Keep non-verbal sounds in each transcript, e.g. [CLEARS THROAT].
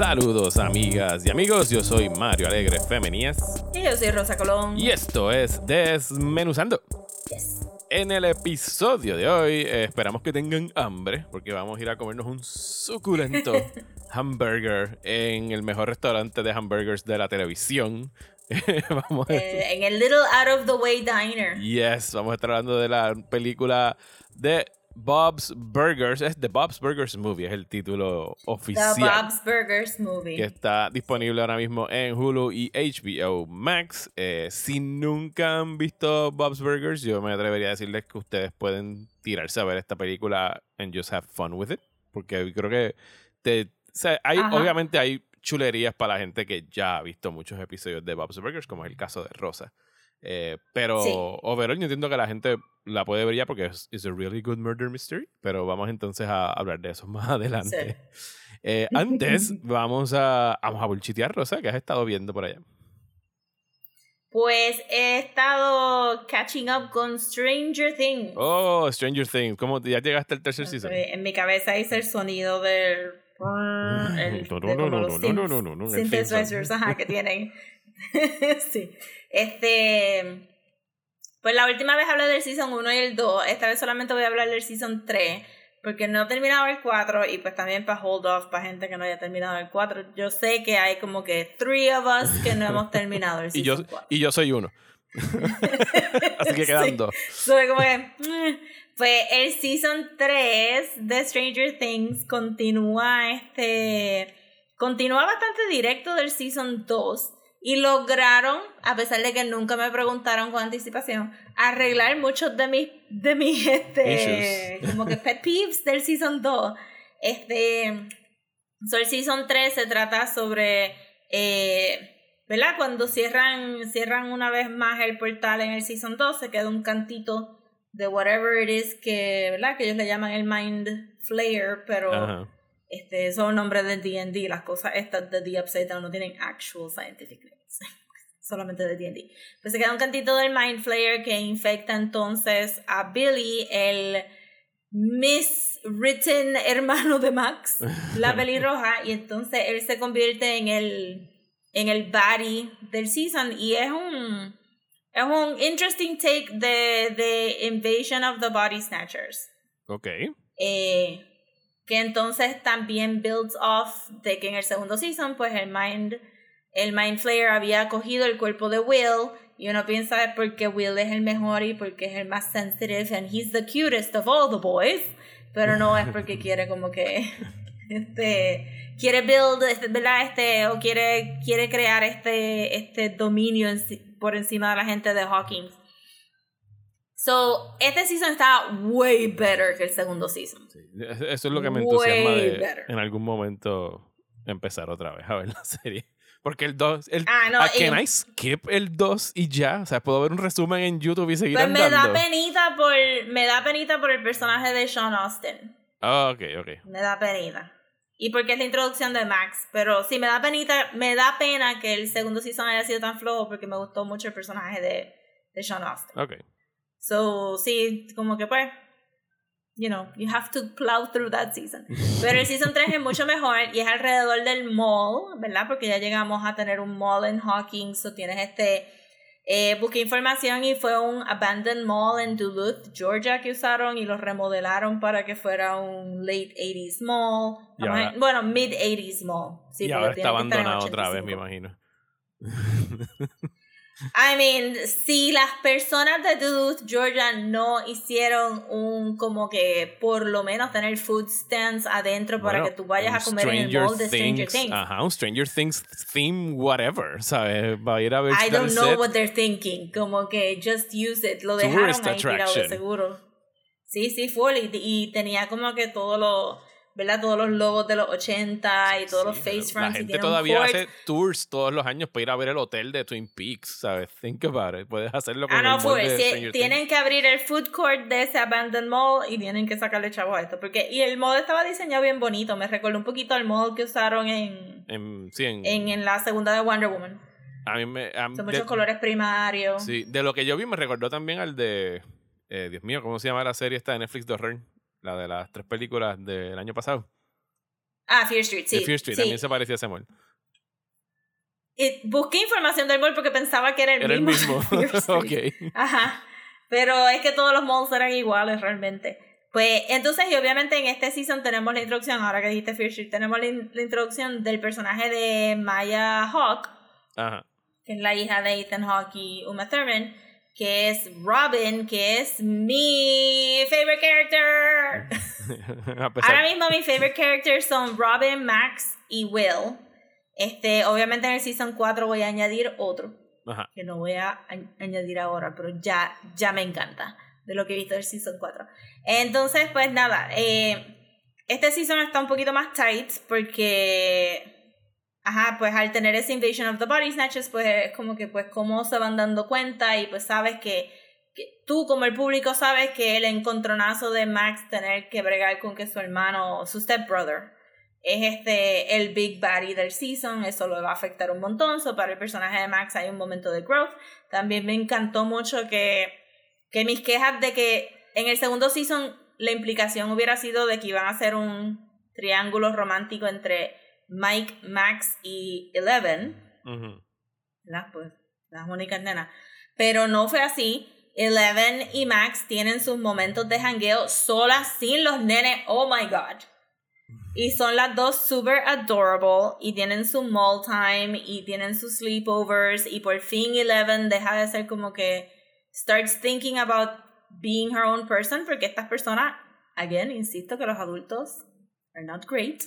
Saludos amigas y amigos, yo soy Mario Alegre Femenías Y yo soy Rosa Colón. y esto es Desmenuzando. Yes. En el episodio de hoy eh, esperamos que tengan hambre porque vamos a ir a comernos un suculento [LAUGHS] hamburger en el mejor restaurante de hamburgers de la televisión. [LAUGHS] vamos a Eh, en el Little Out of the Way Diner. Yes, vamos a estar hablando de la película de Bob's Burgers. Es The Bob's Burgers Movie, es el título The oficial. Bob's Burgers Movie. que está disponible ahora mismo en Hulu y HBO Max. Eh, si nunca han visto Bob's Burgers, yo me atrevería a decirles que ustedes pueden tirarse a ver esta película and just have fun with it. Porque creo que te, o sea, hay, Ajá. obviamente hay chulerías para la gente que ya ha visto muchos episodios de Bob's Burgers, como es el caso de Rosa. Eh, pero Sí. overall yo entiendo que la gente la puede ver ya porque es it's a really good murder mystery. Pero vamos entonces a hablar de eso [LAUGHS] más adelante. Eh, [LAUGHS] antes, vamos a, vamos a bullchitear, Rosa, que has estado viendo por allá. Pues he estado catching up con Stranger Things. Oh, Stranger Things. ¿Cómo ya llegaste al tercer season? En mi cabeza hice el sonido del. El, de como los No, no, no, no, no, no, el theme synthesizers, song. ajá, que tienen. [LAUGHS] sí. Este. Pues la última vez hablé del season 1 y el 2. Esta vez solamente voy a hablar del season 3. Porque no he terminado el 4 y pues también para hold off para gente que no haya terminado el 4. Yo sé que hay como que three of us que no hemos terminado el [LAUGHS] Y yo, season 4. y yo soy uno. [LAUGHS] Así que quedan Sí. dos. Soy como que. mm. Pues el season 3 de Stranger Things continúa este. Continúa bastante directo del season 2. Y lograron, a pesar de que nunca me preguntaron con anticipación, arreglar muchos de mis, de mis este, Issues. como que pet peeves del season 2. Este, so el season 3 se trata sobre, eh, ¿verdad? Cuando cierran, cierran una vez más el portal en el season 2, se queda un cantito de whatever it is que, ¿verdad? Que ellos le llaman el Mind Flayer, pero. Este, son nombres de D&D, las cosas estas de The Upside Down no tienen actual scientific names. [LAUGHS] Solamente de D&D. Pues se queda un cantito del Mind Flayer que infecta entonces a Billy, el miswritten [LAUGHS] hermano de Max, la [LAUGHS] pelirroja, y entonces él se convierte en el en el body del season y es un es un interesting take de de Invasion of the Body Snatchers. Ok. Eh, que entonces también builds off de que en el segundo season, pues el Mind, el Mind Flayer había cogido el cuerpo de Will. Y uno piensa porque Will es el mejor y porque es el más sensitive and he's the cutest of all the boys. Pero no es porque [LAUGHS] quiere como que este quiere build, este, ¿verdad? Este, o quiere, quiere crear este, este dominio por encima de la gente de Hawkins. So, este season está way better que el segundo season. Eso es lo que me Way entusiasma de better. en algún momento empezar otra vez a ver la [LAUGHS] serie. Porque el 2, el, Ah, no, ah, y- can I skip el 2 y ya? O sea, puedo ver un resumen en YouTube y seguir Pues me andando. da penita por me da penita por el personaje de Sean Austin. Ah, ok, ok. Me da penita. Y porque es la introducción de Max, pero sí me da penita, me da pena que el segundo season haya sido tan flojo porque me gustó mucho el personaje de, de Sean Austin. Ok. So, sí, como que pues you know, you have to plow through that season. Pero el season 3 es mucho mejor y es alrededor del mall, ¿verdad? Porque ya llegamos a tener un mall en Hawkins, o tienes este eh, busqué información y fue un abandoned mall en Duluth, Georgia que usaron y lo remodelaron para que fuera un late 80s mall. Ahora- bueno, mid 80s mall. Sí, y ahora está abandonado otra vez, me 85. imagino. [LAUGHS] I mean, si las personas de Duluth, Georgia no hicieron un como que por lo menos tener food stands adentro para Bueno, que tú vayas a comer en el Stranger mall de Stranger Things, Things. Ajá, un Stranger Things theme whatever, ¿sabes? Va a ir a ver I don't know set. what they're thinking. Como que just use it. Lo dejaron Tourist ahí tirado de attraction. seguro. Sí, sí, full. Y, y tenía como que todo lo. ¿Verdad? Todos los logos de los 80 y todos los Sí, face pero fronts. La gente todavía hace tours todos los años para ir a ver el hotel de Twin Peaks, ¿sabes? Think about it. Puedes hacerlo con Ah, el no, mall full. de Stranger tienen Things. que abrir el food court de ese abandoned mall y tienen que sacarle chavo a esto. Porque, y el mall estaba diseñado bien bonito. Me recordó un poquito al mall que usaron en, En, sí, en, en, en la segunda de Wonder Woman. a mí me, a- Son de, muchos colores primarios. sí, de lo que yo vi me recordó también al de, eh, Dios mío, ¿cómo se llama la serie esta de Netflix de horror? La de las tres películas del año pasado. Ah, Fear Street, sí. de Fear Street, sí. también se parecía a ese mall. Y busqué información del mall porque pensaba que era el Era el mismo. mismo. [LAUGHS] [LAUGHS] Ok. Ajá. Pero es que todos los malls eran iguales realmente. Pues entonces, y obviamente en este season tenemos la introducción, ahora que dijiste Fear Street, tenemos la, in- la introducción del personaje de Maya Hawk, Ajá. que es la hija de Ethan Hawke y Uma Thurman, que es Robin, que es mi favorite character. [LAUGHS] Ahora mismo mis favorite characters son Robin, Max y Will. Este, obviamente en el season 4 voy a añadir otro Ajá. que no voy a añ- añadir ahora, pero ya, ya me encanta de lo que he visto del Season 4. Entonces, pues nada, eh, este season está un poquito más tight porque, ajá, pues al tener ese Invasion of the Body Snatchers, pues es como que, pues, cómo se van dando cuenta y pues sabes que, que tú como el público sabes que el encontronazo de Max tener que bregar con que su hermano, su stepbrother, es este el big baddie del season, eso lo va a afectar un montón, so para el personaje de Max hay un momento de growth. También me encantó mucho que, que mis quejas de que en el segundo season la implicación hubiera sido de que iban a hacer un triángulo romántico entre Mike, Max y Eleven. ¿verdad? Pues las únicas nenas. Pero no fue así. Eleven y Max tienen sus momentos de jangueo solas sin los nenes. Oh my god. Y son las dos super adorable y tienen su mall time y tienen sus sleepovers y por fin Eleven deja de ser como que starts thinking about being her own person porque estas personas, again, insisto que los adultos are not great.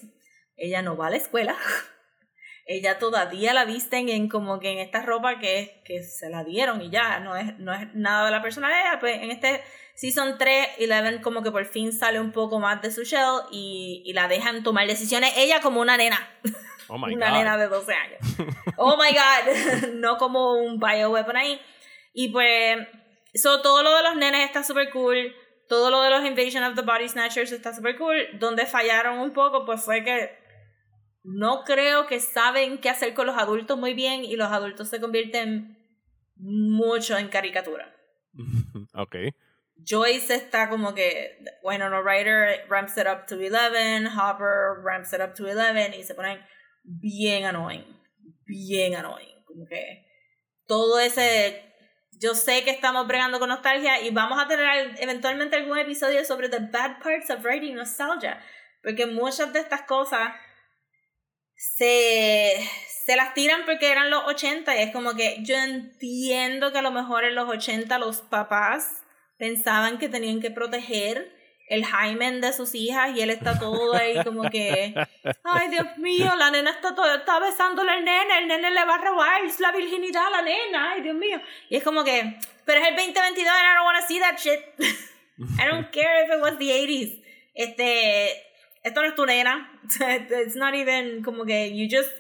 Ella no va a la escuela. [LAUGHS] Ella todavía la visten en como que en esta ropa que, que se la dieron y ya, no es, no es nada de la personalidad. Pues en este Season 3, Eleven como que por fin sale un poco más de su shell y, y la dejan tomar decisiones ella como una nena. Oh my [LAUGHS] una God. nena de 12 años. [LAUGHS] Oh my god, no como un bioweapon ahí. Y pues, so, todo lo de los nenes está súper cool. Todo lo de los Invasion of the Body Snatchers está súper cool. Donde fallaron un poco, pues fue que no creo que saben qué hacer con los adultos muy bien y los adultos se convierten mucho en caricatura. [LAUGHS] ok. Joyce está como que, bueno, no Ryder ramps it up to 11, Hopper ramps it up to 11 y se ponen bien annoying, bien annoying, como que todo ese, yo sé que estamos bregando con nostalgia y vamos a tener al- eventualmente algún episodio sobre the bad parts of writing nostalgia, porque muchas de estas cosas se, se las tiran porque eran los 80 y es como que yo entiendo que a lo mejor en los 80 los papás pensaban que tenían que proteger el hymen de sus hijas y él está todo ahí como que ay Dios mío la nena está todo, está besándole al nene el nene le va a robar la virginidad a la nena ay Dios mío y es como que pero es el 2022 and I don't want to see that shit. [LAUGHS] I don't care if it was the 80s este esto no es tu nena. [LAUGHS] It's not even como que you just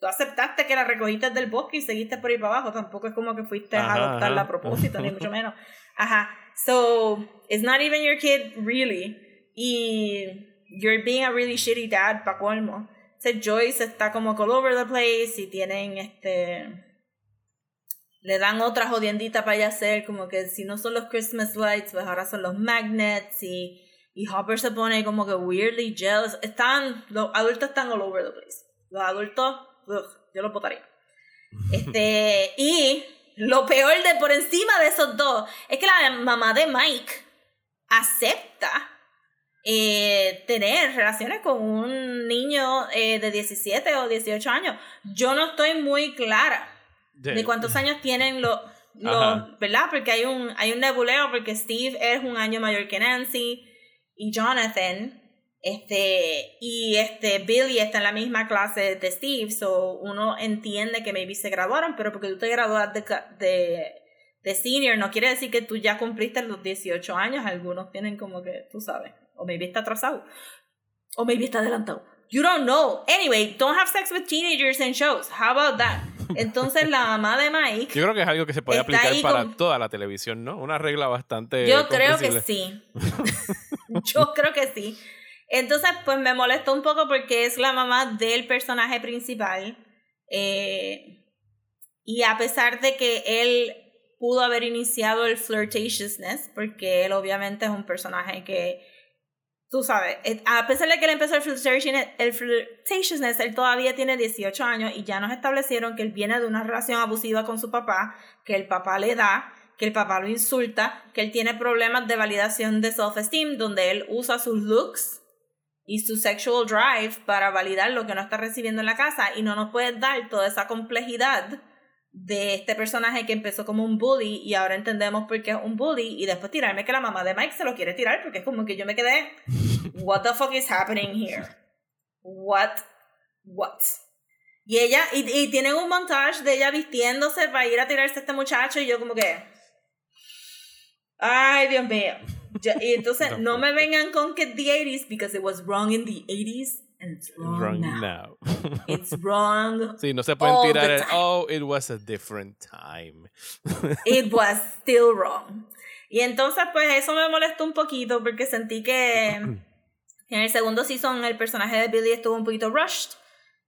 tú aceptaste que la recogiste del bosque y seguiste por ahí para abajo. Tampoco es como que fuiste Ajá, a adoptarla a propósito ni [LAUGHS] mucho menos. Ajá. So it's not even your kid really. Y you're being a really shitty dad pa' colmo. Ese Joyce está como all over the place y tienen este le dan otra jodiendita para ella hacer como que si no son los Christmas lights pues ahora son los magnets y y Hopper se pone como que weirdly jealous están los adultos están all over the place los adultos ugh, yo los votaría [LAUGHS] este y lo peor de por encima de esos dos es que la mamá de Mike acepta eh, tener relaciones con un niño eh, de 17 o 18 años. Yo no estoy muy clara de cuántos [LAUGHS] años tienen los, los. ¿verdad? Porque hay un, hay un nebuleo porque Steve es un año mayor que Nancy y Jonathan, este, y este Billy está en la misma clase de Steve, so uno entiende que maybe se graduaron, pero porque tú te gradúas de, de, de senior no quiere decir que tú ya cumpliste los 18 años, algunos tienen como que, tú sabes, o maybe está atrasado. O maybe está adelantado. You don't know. Anyway, don't have sex with teenagers in shows. How about that? Entonces la mamá de Mike. Yo creo que es algo que se puede aplicar para con- toda la televisión, ¿no? Una regla bastante. Yo creo que sí. [LAUGHS] Yo creo que sí. Entonces, pues me molestó un poco porque es la mamá del personaje principal. eh, y a pesar de que él pudo haber iniciado el flirtatiousness, porque él obviamente es un personaje que, tú sabes, eh, a pesar de que él empezó el flirtation- el flirtatiousness, él todavía tiene 18 años y ya nos establecieron que él viene de una relación abusiva con su papá, que el papá le da, que el papá lo insulta, que él tiene problemas de validación de self-esteem, donde él usa sus looks y su sexual drive para validar lo que no está recibiendo en la casa y no nos puede dar toda esa complejidad de este personaje que empezó como un bully y ahora entendemos por qué es un bully y después tirarme que la mamá de Mike se lo quiere tirar porque es como que yo me quedé [LAUGHS] what the fuck is happening here what what y ella y, y tienen un montage de ella vistiéndose para ir a tirarse a este muchacho y yo como que ay Dios mío y entonces [LAUGHS] no me vengan con que the 80s because it was wrong in the 80s and it's wrong, Wrong now. now. it's [LAUGHS] wrong sí, no se pueden all tirar el. Oh, it was a different time. it [LAUGHS] was still wrong. Y entonces, pues eso me molestó un poquito porque sentí que [CLEARS THROAT] en el segundo season el personaje de Billy estuvo un poquito rushed.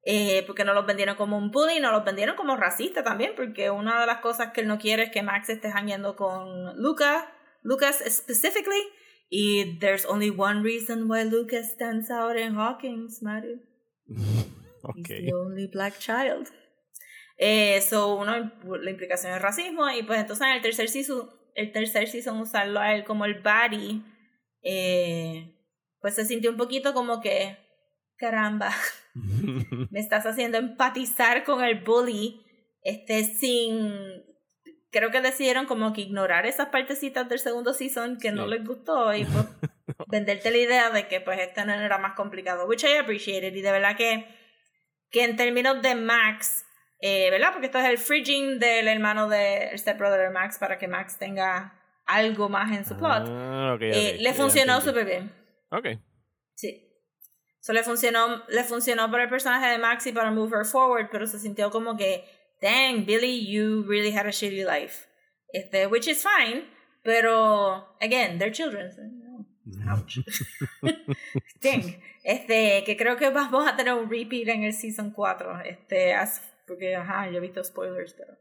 eh, porque no los vendieron como un bully, no los vendieron como racista también, porque una de las cosas que él no quiere es que Max esté jangueando con Luca, Lucas specifically, y there's only one reason why Lucas stands out in Hawkins, Mario. Ok. [LAUGHS] He's the only black child. Eh, so, uno, la implicación es racismo. Y pues entonces en el tercer season, el tercer season usarlo a él como el baddie, eh, pues se sintió un poquito como que, caramba, [LAUGHS] me estás haciendo empatizar con el bully, este, sin... Creo que decidieron como que ignorar esas partecitas del segundo season que no les gustó y pues [LAUGHS] venderte la idea de que pues este no era más complicado, which I appreciated y de verdad que, que en términos de Max, eh, ¿verdad? Porque esto es el fridging del hermano del stepbrother de Max para que Max tenga algo más en su plot. Ah, ok, Eh, ok, le funcionó súper bien. Ok. Sí. So le funcionó, le funcionó para el personaje de Max y para move her forward, pero se sintió como que, dang, Billy, you really had a shitty life. Este, which is fine, pero, again, they're children. Ouch. [LAUGHS] Dang. Este, que creo que vamos a tener un repeat en el season 4. Este, as- porque, ajá, yo he visto spoilers, pero.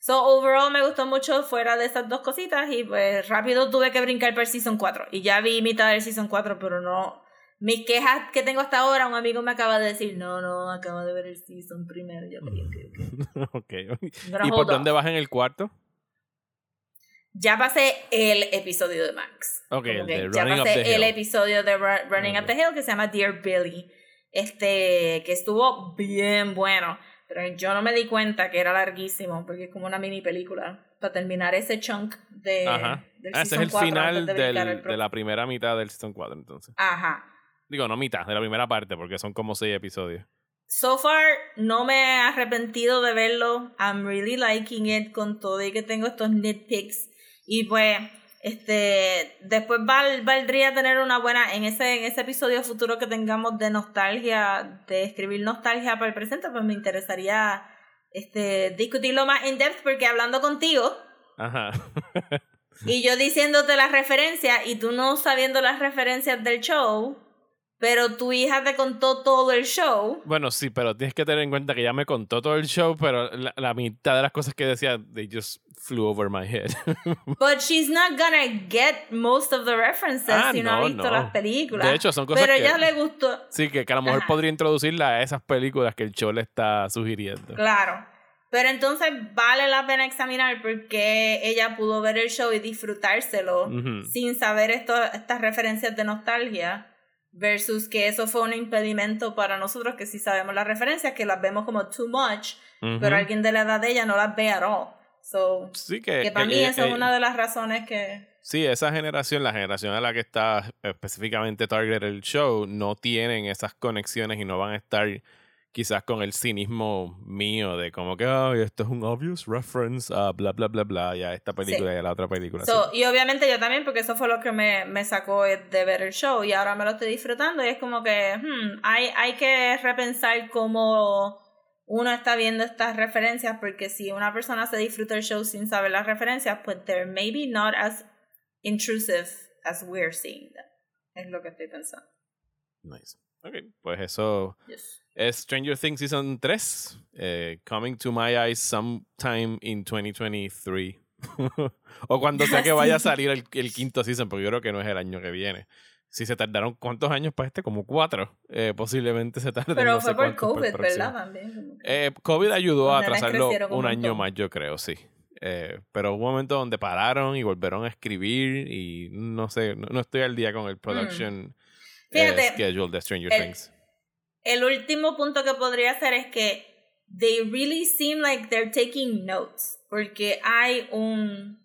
So, overall me gustó mucho fuera de estas dos cositas y pues rápido tuve que brincar para el Season 4. Y ya vi mitad del Season 4, pero no... Mis quejas que tengo hasta ahora, un amigo me acaba de decir, no, no, acabo de ver el Season primero. Yo, ok, ok, ok. [LAUGHS] ok. I'm gonna ¿Y por dónde vas en el cuarto? Ya pasé el episodio de Max. Ok, el de ya Running Up pasé the el Hill. episodio de Ru- Running. Up the Hill que se llama Dear Billy. Este, que estuvo bien bueno. Pero yo no me di cuenta que era larguísimo, porque es como una mini película. Para terminar ese chunk de, Ajá. del Ah, ese es el 4 final del- de la primera mitad del Season 4, entonces. Ajá. Digo, no mitad, de la primera parte, porque son como seis episodios. So far, no me he arrepentido de verlo. I'm really liking it con todo y que tengo estos nitpicks. Y pues, este, después val- valdría tener una buena, en ese, en ese episodio futuro que tengamos de nostalgia, de escribir nostalgia para el presente, pues me interesaría este, discutirlo más in depth porque hablando contigo Ajá. [LAUGHS] y yo diciéndote las referencias y tú no sabiendo las referencias del show, pero tu hija te contó todo el show. Bueno, sí, pero tienes que tener en cuenta que ya me contó todo el show, pero la, la mitad de las cosas que decía, they just flew over my head. [LAUGHS] But she's not gonna get most of the references Ah, si no, ha visto no. las películas. De hecho, son cosas Pero que- ella le gustó. sí, que, que a lo mejor Ajá. podría introducirla a esas películas que el show le está sugiriendo. Claro. Pero entonces vale la pena examinar porque ella pudo ver el show y disfrutárselo sin saber esto, estas referencias de nostalgia versus que eso fue un impedimento para nosotros que sí sabemos las referencias, que las vemos como too much, pero alguien de la edad de ella no las ve at all. So, Sí, que, que para mí eso es una de las razones que... Sí, esa generación, la generación a la que está específicamente target el show, no tienen esas conexiones y no van a estar quizás con el cinismo mío de como que, ay, esto es un obvious reference a bla, bla, bla, bla, ya esta película y a la otra película. So, sí. y obviamente yo también, porque eso fue lo que me, me sacó de ver el show y ahora me lo estoy disfrutando y es como que hmm, hay, hay que repensar cómo uno está viendo estas referencias porque si una persona se disfruta el show sin saber las referencias, pues they're maybe not as intrusive as we're seeing them. Es lo que estoy pensando. Nice. Ok, pues eso Yes. es Stranger Things Season 3, eh, coming to my eyes sometime in 2023. [LAUGHS] o cuando sea que [LAUGHS] vaya a salir el, el quinto season, porque yo creo que no es el año que viene. Si se tardaron, ¿cuántos años para este? Como cuatro. Eh, posiblemente se tarden. Pero no fue sé por COVID. ¿verdad? También. Eh, COVID ayudó a atrasarlo un año más, yo creo, sí. Eh, pero hubo un momento donde pararon y volvieron a escribir y no sé, no, no estoy al día con el production Mm. Fíjate, schedule de Stranger el- Things. El último punto que podría hacer es que they really seem like they're taking notes. Porque hay un.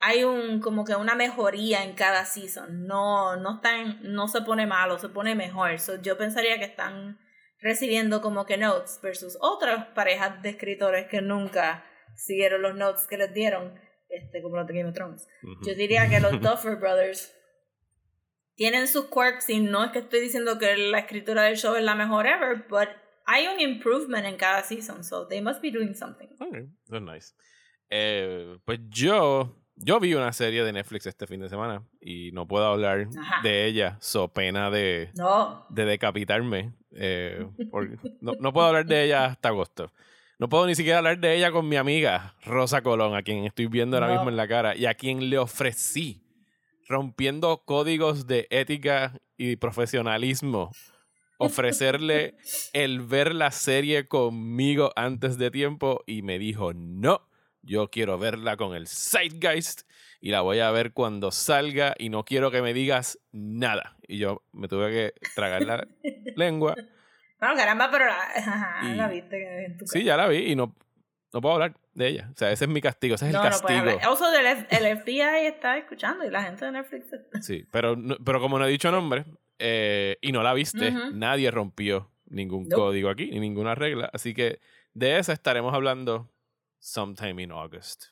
Hay un como que una mejoría en cada season. No, no están, no se pone malo, se pone mejor. So, yo pensaría que están recibiendo como que notes versus otras parejas de escritores que nunca siguieron los notes que les dieron, este, como los de Game of Thrones. Ujú. Yo diría que los [LAUGHS] Duffer Brothers tienen sus quirks y no es que estoy diciendo que la escritura del show es la mejor ever, but hay un improvement en cada season, so they must be doing something. Ok, that's nice. Eh, pues yo, yo vi una serie de Netflix este fin de semana y no puedo hablar Ajá. de ella, so pena de, No. de decapitarme. eh, por- no, no puedo hablar de ella hasta agosto. No puedo ni siquiera hablar de ella con mi amiga Rosa Colón, a quien estoy viendo ahora No. mismo en la cara y a quien le ofrecí, rompiendo códigos de ética y profesionalismo, ofrecerle el ver la serie conmigo antes de tiempo y me dijo, no, yo quiero verla con el Zeitgeist y la voy a ver cuando salga y no quiero que me digas nada. Y yo me tuve que tragar la [LAUGHS] lengua. Bueno, caramba, pero la, [LAUGHS] ajá, Y- la viste en tu Sí, ya la vi y no, no puedo hablar de ella. O sea, ese es mi castigo, ese es no, el no castigo. Also, F- el FBI está escuchando y la gente de Netflix Sí, pero, no- pero como no he dicho nombre eh, y no la viste, nadie rompió ningún código aquí ni ninguna regla. Así que de esa estaremos hablando sometime in August.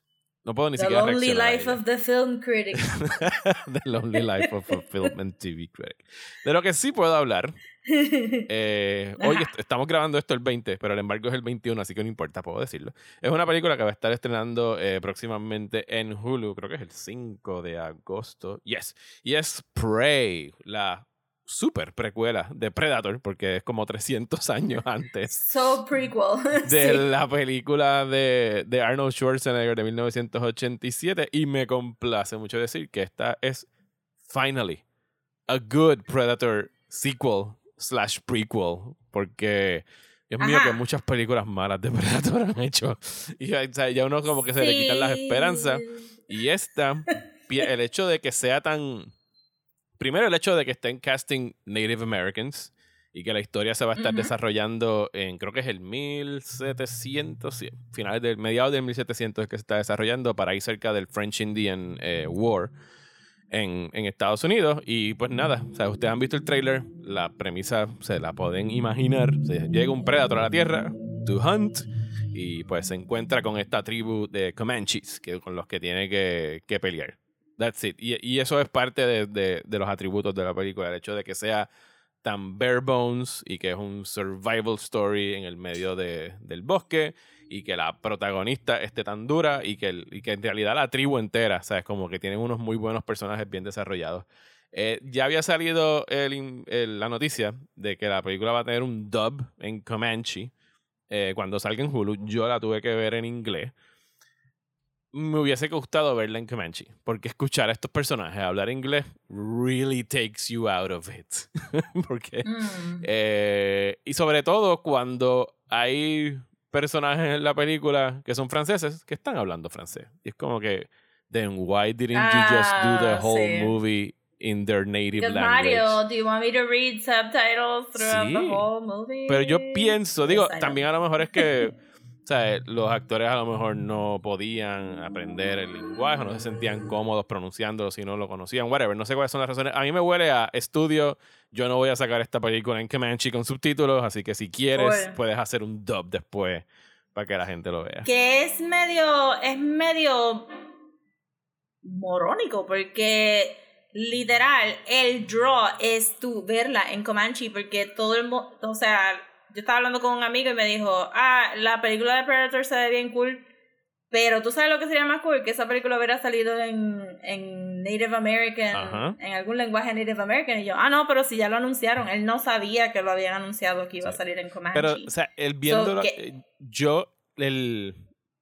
No puedo ni The siquiera Lonely Life of the Film Critic. [LAUGHS] The Lonely Life of a Film and TV Critic. De lo que sí puedo hablar, [LAUGHS] eh, hoy est- estamos grabando esto el 20, pero el embargo es el 21, así que no importa, puedo decirlo. Es una película que va a estar estrenando eh, próximamente en Hulu, creo que es el 5 de agosto. Yes. Y es Prey, la super precuela de Predator, porque es como 300 años [LAUGHS] antes so prequel. [LAUGHS] de Sí. la película de, de Arnold Schwarzenegger de 1987 y me complace mucho decir que esta es finally a good Predator sequel slash prequel porque Dios mío que muchas películas malas de [LAUGHS] Predator han hecho. Y ya, o sea, ya uno como que se le quitan las esperanzas. Y esta el hecho de que sea tan primero el hecho de que estén casting Native Americans y que la historia se va a estar desarrollando en, creo que es el 1700, sí, finales del, mediados del 1700 es que se está desarrollando para ir cerca del French Indian eh, War en, en Estados Unidos. Y pues nada, o sea, ustedes han visto el trailer, la premisa se la pueden imaginar. O sea, llega un predator a la Tierra, to hunt, y pues se encuentra con esta tribu de Comanches, que, con los que tiene que, que pelear. That's it. Y, y eso es parte de, de- de los atributos de la película, el hecho de que sea tan bare bones y que es un survival story en el medio de- del bosque y que la protagonista esté tan dura y que, el- y que en realidad la tribu entera, ¿sabes? Como que tienen unos muy buenos personajes bien desarrollados. Eh, ya había salido el la noticia de que la película va a tener un dub en Comanche eh, cuando salga en Hulu. Yo la tuve que ver en inglés. Me hubiese gustado verla en Comanche, porque escuchar a estos personajes hablar inglés really takes you out of it. [LAUGHS] porque Mm. eh, y sobre todo cuando hay personajes en la película que son franceses que están hablando francés. Y es como que, then why didn't you just do the Ah, whole sí. movie in their native language? Mario, do you want me to read subtitles throughout Sí. the whole movie? Pero yo pienso, digo, Yes, también a lo mejor es que [LAUGHS] O sea, los actores a lo mejor no podían aprender el lenguaje, no se sentían cómodos pronunciándolo si no lo conocían, whatever. No sé cuáles son las razones. A mí me huele a estudio. Yo no voy a sacar esta película en Comanche con subtítulos, así que si quieres, Bueno. puedes hacer un dub después para que la gente lo vea. Que es medio, es medio morónico, porque literal, el draw es tú verla en Comanche, porque todo el mundo, o sea, yo estaba hablando con un amigo y me dijo, ah, la película de Predator se ve bien cool, pero tú sabes lo que sería más cool, que esa película hubiera salido en, en Native American, Ajá. en algún lenguaje Native American, y yo, ah, no, pero si ya lo anunciaron, él no sabía que lo habían anunciado que iba a salir en Comanche. Pero, o sea, el viéndolo, que- eh, yo, el,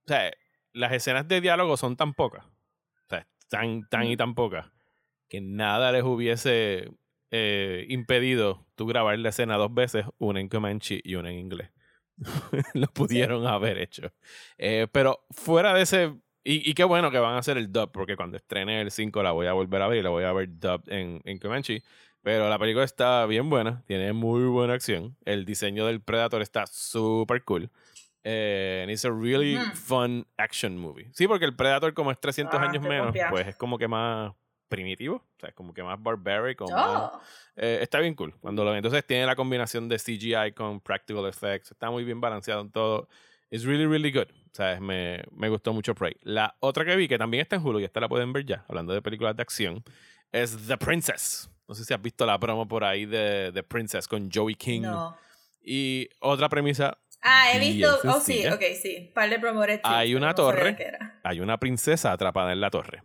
o sea, las escenas de diálogo son tan pocas, o sea, tan, tan y tan pocas, que nada les hubiese eh, impedido tú grabar la escena dos veces, una en Comanche y una en inglés. [LAUGHS] Lo pudieron haber hecho. Eh, pero fuera de ese. Y, y qué bueno que van a hacer el dub, porque cuando estrene el 5 la voy a volver a ver y la voy a ver dub en, en Comanche. Pero la película está bien buena, tiene muy buena acción. El diseño del Predator está súper cool. Eh, and it's a really Ujú. fun action movie. Sí, porque el Predator, como es 300 Ah, años menos, pues es como que más primitivo. O sea, es como que más barbaric. o más- Oh. eh, está bien cool. Cuando lo entonces tiene la combinación de CGI con practical effects. Está muy bien balanceado en todo. It's really, really good. O sea, me, me gustó mucho Prey. La otra que vi, que también está en Hulu, y esta la pueden ver ya, hablando de películas de acción, es The Princess. No sé si has visto la promo por ahí de The Princess con Joey King. No. Y otra premisa, Ah, he visto. Oh, sí, sencilla. ok, sí. Par de promotores. Hay una torre. hay una princesa atrapada en la torre.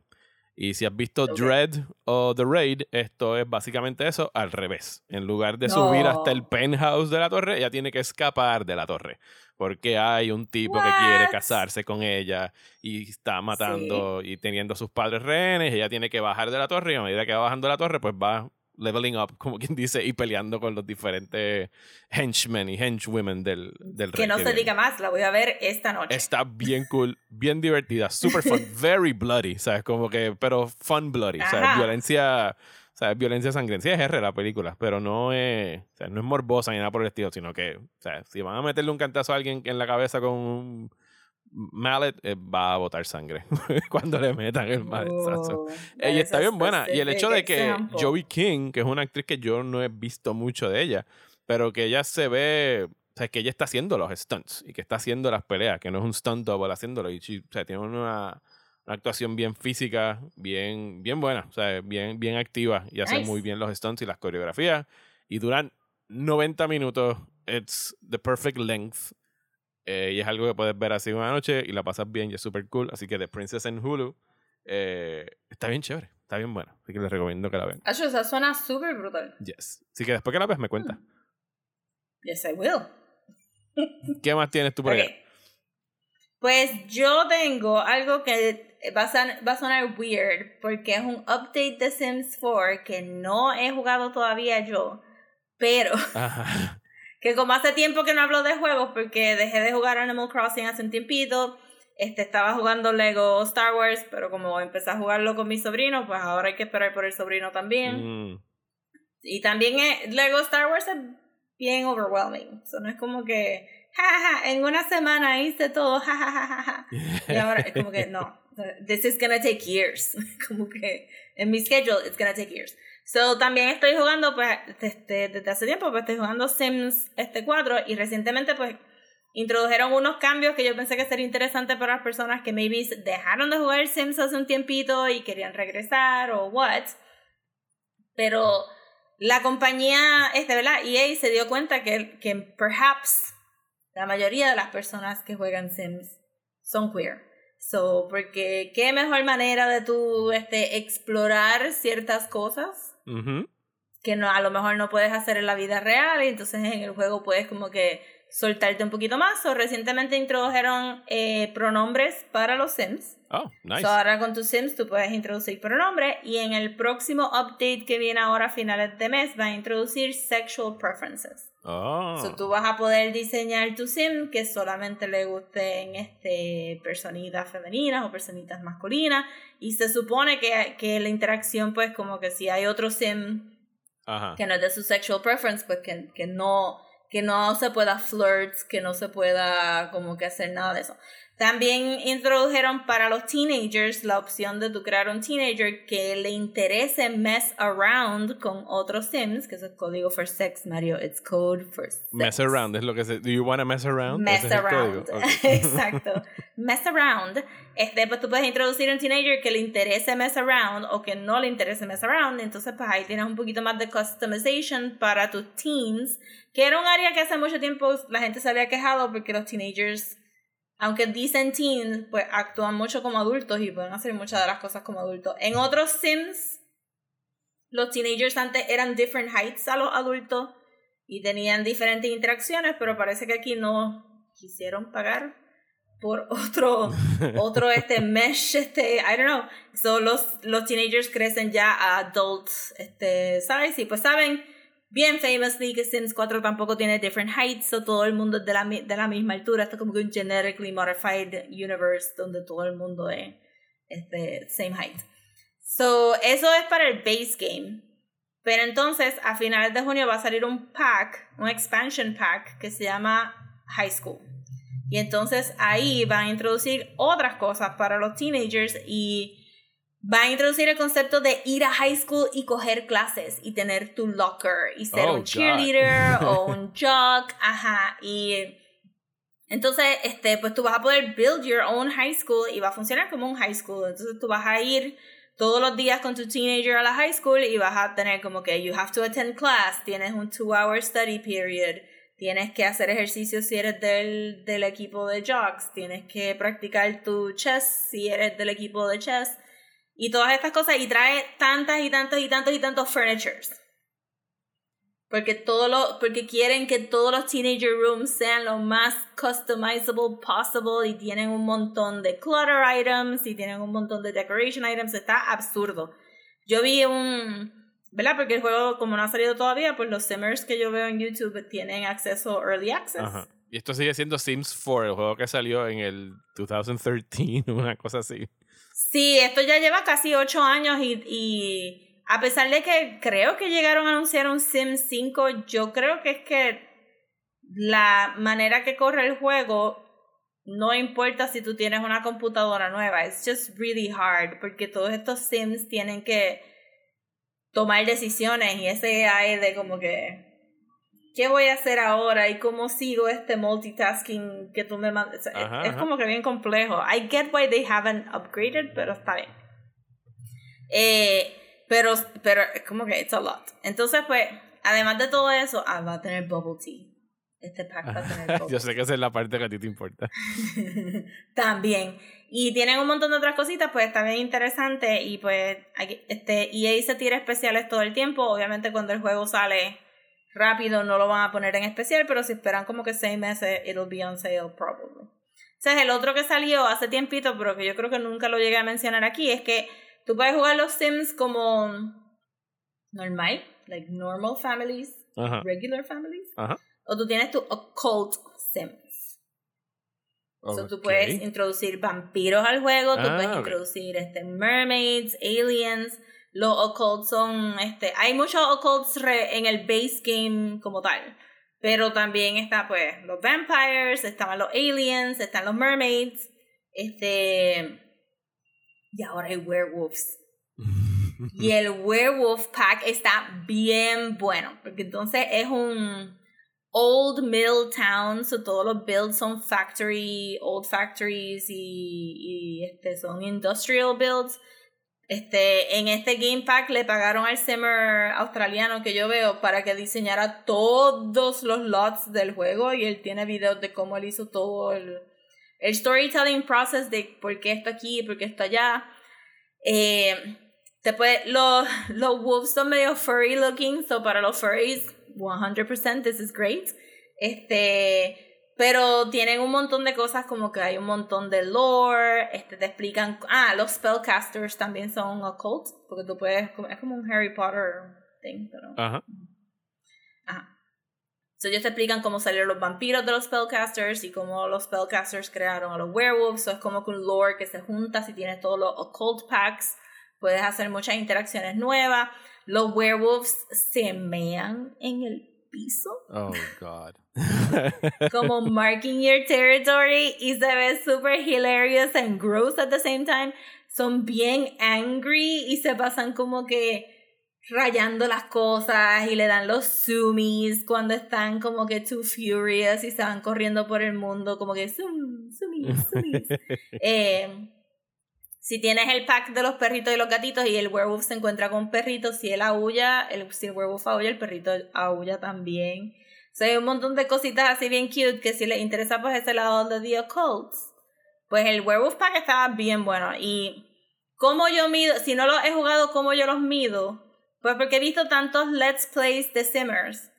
Y si has visto. Dread o The Raid, esto es básicamente eso al revés. En lugar de subir hasta el penthouse de la torre, ella tiene que escapar de la torre. Porque hay un tipo que quiere casarse con ella y está matando y teniendo a sus padres rehenes. Ella tiene que bajar de la torre y a medida que va bajando de la torre, pues va leveling up, como quien dice, y peleando con los diferentes henchmen y henchwomen del, del Que rey no que se viene. diga más, la voy a ver esta noche. Está bien cool, bien divertida, super fun, [LAUGHS] very bloody, ¿sabes? Como que, pero fun bloody, ¿sabes? Ajá. Violencia, ¿sabes? Violencia sangrienta. Es R la película, pero no es, sea, no es morbosa ni nada por el estilo, sino que, o sea, si van a meterle un cantazo a alguien en la cabeza con un mallet, eh, va a botar sangre [LAUGHS] cuando le metan el malletazo. Oh, Eh, y está bien buena. Y el hecho de que example. Joey King, que es una actriz que yo no he visto mucho de ella, pero que ella se ve, o sea, que ella está haciendo los stunts y que está haciendo las peleas, que no es un stunt double haciéndolo. Y o sea, tiene una, una actuación bien física, bien, bien buena, o sea, bien, bien activa y hace muy bien los stunts y las coreografías. Y duran 90 minutos. It's the perfect length. Eh, y es algo que puedes ver así una noche y la pasas bien y es súper cool. Así que The Princess en Hulu eh, está bien chévere, está bien bueno. Así que les recomiendo que la vean. Acho, esa suena súper brutal. Yes. Así que después que la ves me cuentas. Yes, I will. [LAUGHS] ¿Qué más tienes tú por Ok. allá? Pues yo tengo algo que va a, son- va a sonar weird porque es un update de Sims 4 que no he jugado todavía yo, pero Ajá. Que como hace tiempo que no hablo de juegos porque dejé de jugar Animal Crossing hace un tiempito, este, estaba jugando Lego Star Wars, pero como empecé a jugarlo con mi sobrino, pues ahora hay que esperar por el sobrino también. Mm, Y también es- Lego Star Wars es bien overwhelming. So, no es como que, jajaja, en una semana hice todo, jajajaja. Y ahora es como que, no, [LAUGHS] this is gonna take years. [LAUGHS] como que en mi schedule, it's gonna take years. So, también estoy jugando, pues, desde, desde hace tiempo, pues estoy jugando Sims este 4 y recientemente, pues, introdujeron unos cambios que yo pensé que sería interesante para las personas que maybe dejaron de jugar Sims hace un tiempito y querían regresar o what. Pero la compañía, este, ¿verdad? EA se dio cuenta que, que perhaps la mayoría de las personas que juegan Sims son queer. So, porque qué mejor manera de tú este, explorar ciertas cosas que no, a lo mejor no puedes hacer en la vida real y entonces en el juego puedes como que soltarte un poquito más. O recientemente introdujeron eh, pronombres para los Sims. Oh, nice. So, ahora con tus Sims tú puedes introducir pronombres y en el próximo update que viene ahora a finales de mes va a introducir sexual preferences. Oh. So, tú vas a poder diseñar tu sim que solamente le gusten este, personitas femeninas o personitas masculinas y se supone que, que la interacción pues como que si hay otro sim Ajá. que no es de su sexual preference pues que, que no que no se pueda flirt, que no se pueda como que hacer nada de eso. También introdujeron para los teenagers la opción de tu crear un teenager que le interese mess around con otros sims, que es código for sex, Mario. It's code for sex. Mess around es lo que se. Do you wanna mess around? Mess Ese es el around. código. [LAUGHS] Exacto. [LAUGHS] mess around. Este, pues tú puedes introducir un teenager que le interese mess around o que no le interese mess around. Entonces, pues ahí tienes un poquito más de customization para tus teens, que era un área que hace mucho tiempo la gente se había quejado porque los teenagers, aunque dicen teens, pues actúan mucho como adultos y pueden hacer muchas de las cosas como adultos. En otros Sims, los teenagers antes eran different heights a los adultos y tenían diferentes interacciones, pero parece que aquí no quisieron pagar por [LAUGHS] otro otro este mesh este I don't know so los los teenagers crecen ya a adult este size y pues saben bien famously que Sims 4 tampoco tiene different heights so todo el mundo es de la, de la misma altura. Esto es como que un genetically modified universe donde todo el mundo es este same height. So eso es para el base game. Pero entonces a finales de junio va a salir un pack un expansion pack que se llama High School. Y entonces ahí van a introducir otras cosas para los teenagers y van a introducir el concepto de ir a high school y coger clases y tener tu locker y ser Oh, un cheerleader [LAUGHS] o un jock, ajá, y entonces este pues tú vas a poder build your own high school y va a funcionar como un high school, entonces tú vas a ir todos los días con tu teenager a la high school y vas a tener como que you have to attend class, tienes un two hour study period, tienes que hacer ejercicio si eres del, del equipo de jogs, tienes que practicar tu chess si eres del equipo de chess y todas estas cosas y trae tantas y tantos y tantos y tantos furnitures. Porque todo lo, porque quieren que todos los teenager rooms sean lo más customizable possible y tienen un montón de clutter items y tienen un montón de decoration items, está absurdo. Yo vi un, ¿verdad? Porque el juego como no ha salido todavía, pues los simmers que yo veo en YouTube tienen acceso early access. Y esto sigue siendo Sims 4, el juego que salió en el 2013, [LAUGHS] una cosa así. Sí, esto ya lleva casi ocho años y, y a pesar de que creo que llegaron a anunciar un Sims 5, yo creo que es que la manera que corre el juego no importa si tú tienes una computadora nueva, it's just really hard porque todos estos Sims tienen que tomar decisiones y ese AI de como que ¿qué voy a hacer ahora? ¿Y cómo sigo este multitasking que tú me mandas? Es- Ajá, es ajá. como que bien complejo. I get why they haven't upgraded, pero está bien. Eh, pero, pero es como que it's a lot. Entonces, pues, además de todo eso, ah, va a tener bubble tea. Este pack va a tener [LAUGHS] bubble Yo sé que esa es la parte que a ti te importa. [LAUGHS] también. Y tienen un montón de otras cositas, pues está bien interesante. Y pues aquí- este EA se tira especiales todo el tiempo. Obviamente cuando el juego sale rápido no lo van a poner en especial, pero si esperan como que seis meses, it'll be on sale probably. Entonces el otro que salió hace tiempito, pero que yo creo que nunca lo llegué a mencionar aquí, es que tú puedes jugar los Sims como normal, like normal families, Ajá. regular families, Ajá. o tú tienes tu occult Sims. So, tú puedes introducir vampiros al juego, tú Ah, puedes ok. introducir este, mermaids, aliens. Los occults son. Este, hay muchos occults en el base game como tal. Pero también está, pues, los vampires, estaban los aliens, están los mermaids. Este. Y ahora hay werewolves. Y el Werewolf Pack está bien bueno, porque entonces es un old mill town, so todos los builds son factory, old factories y, y, este, son industrial builds. Este, en este Game Pack le pagaron al Simmer australiano que yo veo para que diseñara todos los lots del juego y él tiene videos de cómo él hizo todo el, el storytelling process de por qué esto aquí, por qué esto allá. Eh, puede, los, [LAUGHS] los wolves son medio furry looking, so para los furries, 100% this is great. Este, pero tienen un montón de cosas como que hay un montón de lore, este, te explican, ah, los spellcasters también son occult, porque tú puedes, es como un Harry Potter thing, pero... Ajá. Ajá. So, ellos te explican cómo salieron los vampiros de los spellcasters y cómo los spellcasters crearon a los werewolves. So, es como que un lore que se junta si tienes todos los occult packs. Puedes hacer muchas interacciones nuevas. Los werewolves se mean en el piso. Oh, God. Como [LAUGHS] marking your territory y se ve super hilarious and gross at the same time. Son bien angry y se pasan como que rayando las cosas y le dan los zoomies cuando están como que too furious y se van corriendo por el mundo como que zoom, zoomies, zoomies. [LAUGHS] Eh, si tienes el pack de los perritos y los gatitos y el werewolf se encuentra con perritos, si él aúlla, el, si el werewolf aúlla, el perrito aúlla también. Sea, hay un montón de cositas así bien cute que si les interesa pues ese lado de The Occult, pues el werewolf pack estaba bien bueno. Y como yo mido, si no lo he jugado, como yo los mido, pues porque he visto tantos Let's Plays de Simmers,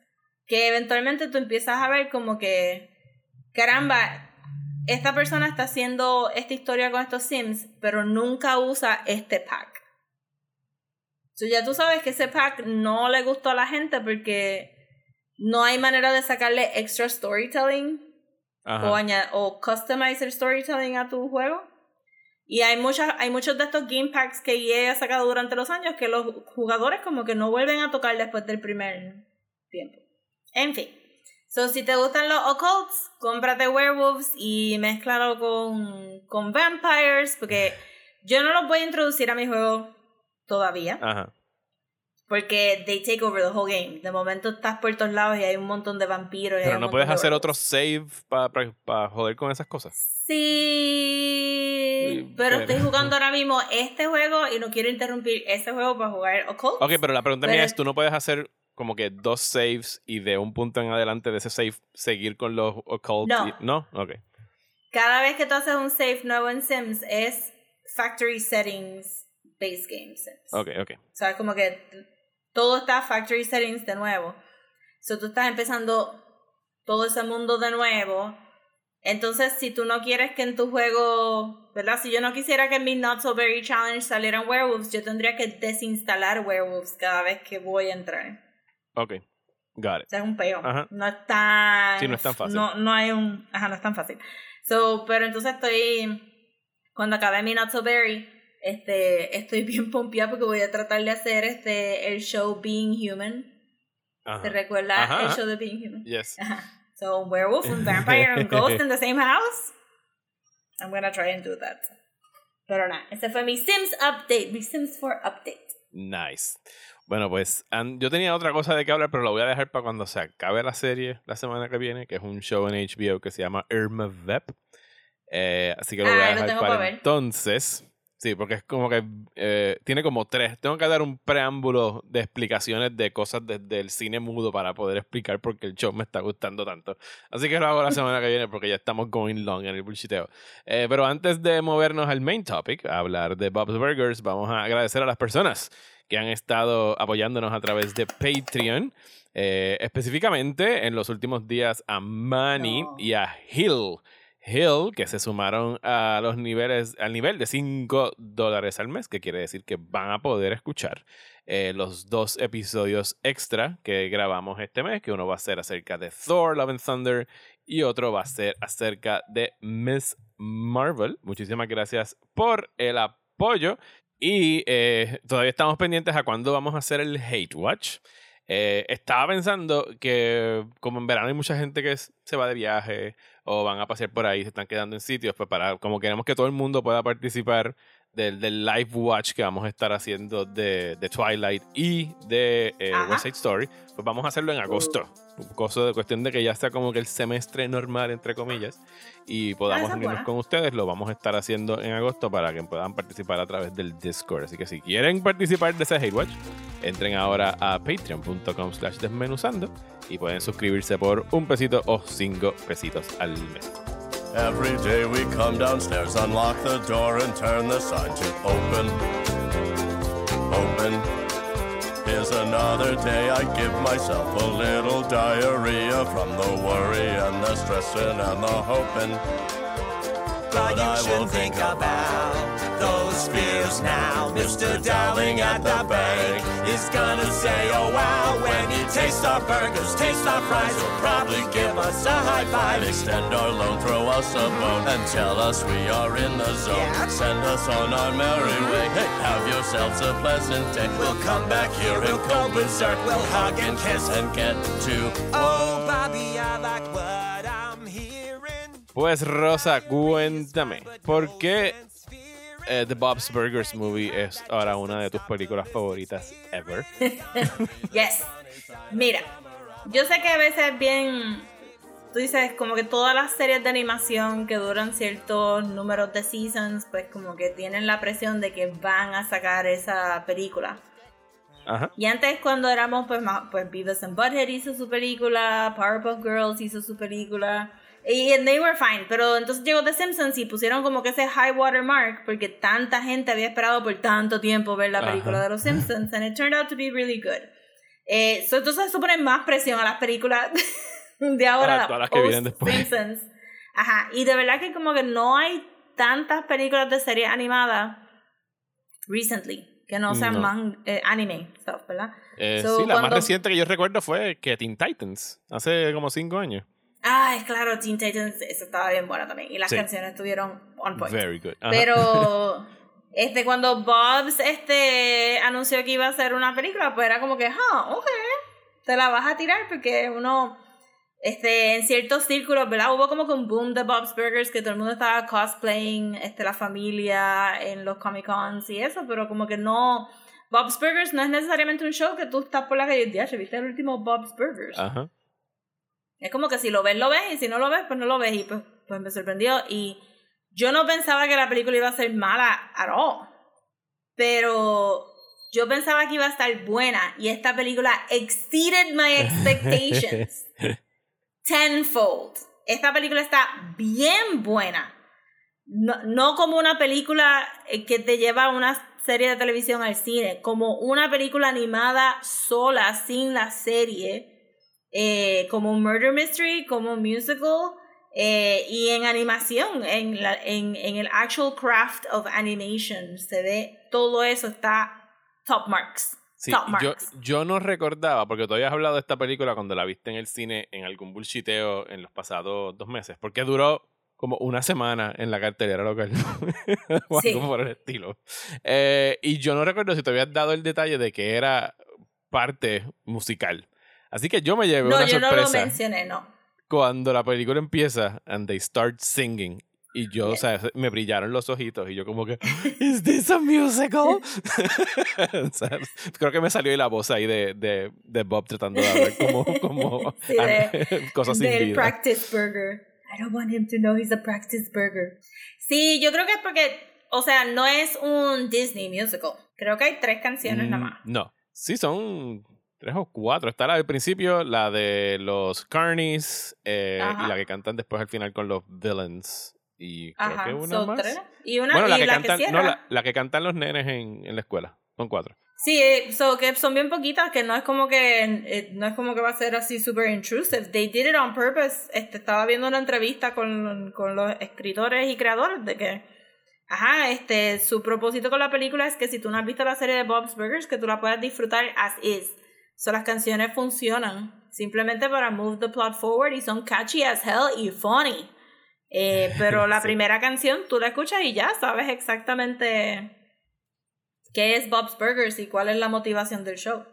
que eventualmente tú empiezas a ver como que, caramba, esta persona está haciendo esta historia con estos Sims, pero nunca usa este pack. So ya tú sabes que ese pack no le gustó a la gente porque no hay manera de sacarle extra storytelling o, Ajá. o customize el storytelling a tu juego. Y hay, muchas, hay muchos de estos game packs que EA ha sacado durante los años que los jugadores como que no vuelven a tocar después del primer tiempo. En fin. So, si te gustan los occults, cómprate werewolves y mézclalo con, con vampires, porque [LAUGHS] yo no los voy a introducir a mi juego todavía, Ajá. Porque they take over the whole game. De momento estás por todos lados y hay un montón de vampiros. y Pero no puedes de hacer otro save para joder con esas cosas. Sí, Sí, pero pero- estoy jugando ahora mismo este juego y no quiero interrumpir este juego para jugar Occult. Ok, pero la pregunta Pero- mía es, ¿tú no puedes hacer como que dos saves y de un punto en adelante de ese save seguir con los occult? No. y- ¿No? Ok. Cada vez que tú haces un save nuevo en Sims es Factory Settings Base Game Sims. Ok, ok. O sea, es como que todo está Factory Settings de nuevo. So tú estás empezando todo ese mundo de nuevo. Entonces, si tú no quieres que en tu juego, ¿verdad? Si yo no quisiera que en mi Not So Very Challenge salieran werewolves, yo tendría que desinstalar werewolves cada vez que voy a entrar. Ok. Got it. O sea, es un peo. Ajá. No es tan. Sí, no es tan fácil. No, no hay un. Ajá, no es tan fácil. So, pero entonces estoy. Cuando acabe mi Not So Berry, este, estoy bien pompeada porque voy a tratar de hacer este el show Being Human. Ajá. ¿Te recuerdas Ajá, el show de Being Human? Yes. [LAUGHS] Ajá. So, werewolf, un vampire, un [LAUGHS] ghost in the same house. I'm gonna try and do that. Pero nada, ese fue mi Sims update, mi Sims 4 update. Nice. Bueno, pues yo tenía otra cosa de que hablar, pero lo voy a dejar para cuando se acabe la serie la semana que viene, que es un show en HBO que se llama Irma Vep. Eh, así que lo voy Ah, a lo dejar para ver. entonces. Sí, porque es como que eh, tiene como tres. Tengo que dar un preámbulo de explicaciones de cosas desde el cine mudo para poder explicar por qué el show me está gustando tanto. Así que lo hago la [LAUGHS] semana que viene porque ya estamos going long en el bullshiteo. Eh, pero antes de movernos al main topic, a hablar de Bob's Burgers, vamos a agradecer a las personas que han estado apoyándonos a través de Patreon. Eh, específicamente en los últimos días a Manny No. y a Hill. Hill, que se sumaron a los niveles, al nivel de 5 dólares al mes, que quiere decir que van a poder escuchar eh, los dos episodios extra que grabamos este mes, que uno va a ser acerca de Thor, Love and Thunder, y otro va a ser acerca de Miss Marvel. Muchísimas gracias por el apoyo. Y eh, todavía estamos pendientes a cuándo vamos a hacer el Hate Watch. Eh, estaba pensando que como en verano hay mucha gente que se va de viaje o van a pasear por ahí, se están quedando en sitios, pues para, como queremos que todo el mundo pueda participar del, del live watch que vamos a estar haciendo de, de Twilight y de eh. West Side Story, pues vamos a hacerlo en agosto. Cosa de cuestión de que ya sea como que el semestre normal, entre comillas, y podamos esa es unirnos buena. con ustedes, lo vamos a estar haciendo en agosto para que puedan participar a través del Discord. Así que si quieren participar de ese Hate Watch, entren ahora a patreon.com slash desmenuzando y pueden suscribirse por un pesito o cinco pesitos al mes. Every day we come downstairs, unlock the door, and turn the sign to open. Open. Here's another day I give myself a little diarrhea from the worry and the stressing and the hoping. But I will think about those fears now. Rooster Dowling at the bank is gonna say, oh wow, when he tastes our burgers, taste our fries, he'll probably give us a high five, extend our loan, throw us a bone, and tell us we are in the zone. Send us on our merry way. Hey, have yourselves a pleasant day. We'll come back here and go berserk. We'll hug and kiss and get to. Oh, oh. Bobby, I like what I'm hearing. Pues Rosa, cuéntame, ¿por qué eh, The Bob's Burgers Movie es ahora una de tus películas favoritas ever? [LAUGHS] Yes. Mira, yo sé que a veces es bien. Tú dices, como que todas las series de animación que duran ciertos números de seasons, pues como que tienen la presión de que van a sacar esa película. Ajá. Y antes cuando éramos, pues, más, pues Beavis and Butthead hizo su película, Powerpuff Girls hizo su película, y and they were fine, pero entonces llegó The Simpsons y pusieron como que ese high water mark porque tanta gente había esperado por tanto tiempo ver la película Ajá. de los Simpsons, and it turned out to be really good. Eh, so, entonces eso pone más presión a las películas [LAUGHS] de ahora, todas las que vienen después. Simpsons. Ajá, y de verdad que como que no hay tantas películas de serie animada recently que no sean No. man- eh, anime stuff, ¿verdad? Eh, So, sí, la más cuando- reciente que yo recuerdo fue que Teen Titans, hace como cinco años. Ay, claro, Teen Titans, eso estaba bien buena también. Y las Sí. canciones estuvieron on point. Very good. Pero [LAUGHS] este cuando Bob's este anunció que iba a hacer una película, pues era como que, ah, ok, te la vas a tirar porque uno este en ciertos círculos, ¿verdad? Hubo como que un boom de Bob's Burgers que todo el mundo estaba cosplaying, este la familia en los Comic Cons y eso, pero como que no Bob's Burgers no es necesariamente un show que tú estás por la calle ya, ¿viste el último Bob's Burgers? Ajá. Es como que si lo ves, lo ves, y si no lo ves, pues no lo ves. Y pues, pues me sorprendió. Y yo no pensaba que la película iba a ser mala at all. Pero yo pensaba que iba a estar buena. Y esta película exceeded my expectations. [LAUGHS] Tenfold. Esta película está bien buena. No, no como una película eh, que te lleva a una serie de televisión al cine, como una película animada sola, sin la serie eh, como murder mystery, como musical, eh, y en animación, en, la, en, en el actual craft of animation, se ve todo eso está top marks. Sí, top yo, marks. yo no recordaba, porque tú habías hablado de esta película cuando la viste en el cine en algún bullshiteo en los pasados dos meses, porque duró como una semana en la cartelera local [LAUGHS] o Sí. algo por el estilo. Eh, y yo no recuerdo si te habías dado el detalle de que era parte musical. Así que yo me llevé no, una yo no lo sorpresa mencioné, no. cuando la película empieza and they start singing. Y yo, o sea, me brillaron los ojitos y yo como que, ¿Is this a musical? [LAUGHS] O sea, creo que me salió ahí la voz ahí de, de, de Bob tratando de hablar como, como [LAUGHS] Sí, de- [LAUGHS] cosas sin vida. practice burger. I don't want him to know he's a practice burger. Sí, yo creo que es porque, o sea, no es un Disney musical. Creo que hay tres canciones nada más. Mm, No, sí, son tres o cuatro. Está la del principio, la de los Carnies eh, y la que cantan después al final con los Villains. Y creo Ajá, que una son más. tres. Y una bueno, la y que, la cantan, que no, cierra. la, la que cantan los nenes en, en la escuela. Son cuatro. Sí, eh, so que son bien poquitas, que no es como que eh, no es como que va a ser así super intrusive. They did it on purpose. Este, estaba viendo una entrevista con, con los escritores y creadores de que, ajá, este, su propósito con la película es que si tú no has visto la serie de Bob's Burgers, que tú la puedas disfrutar as is. So las canciones funcionan simplemente para move the plot forward y son catchy as hell y funny. Eh, [LAUGHS] pero la Sí. primera canción tú la escuchas y ya sabes exactamente qué es Bob's Burgers y cuál es la motivación del show.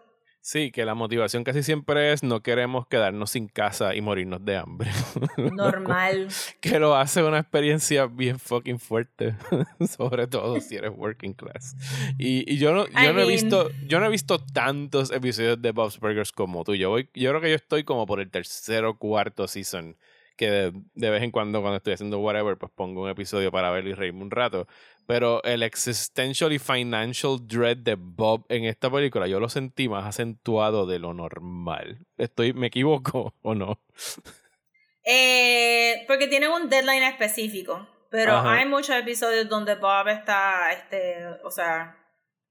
Sí, que la motivación casi siempre es no queremos quedarnos sin casa y morirnos de hambre. [LAUGHS] Normal. que lo hace una experiencia bien fucking fuerte, [LAUGHS] sobre todo si eres working class. Y, y yo no, yo I no he mean- visto, yo no he visto tantos episodios de Bob's Burgers como tú. Yo voy, yo creo que yo estoy como por el tercero cuarto season. Que de, de vez en cuando, cuando estoy haciendo whatever, pues pongo un episodio para verlo y reírme un rato. Pero el existential y financial dread de Bob en esta película, yo lo sentí más acentuado de lo normal. Estoy, ¿Me equivoco [LAUGHS] o no? Eh, porque tienen un deadline específico. Pero Ajá. hay muchos episodios donde Bob está, este, o sea,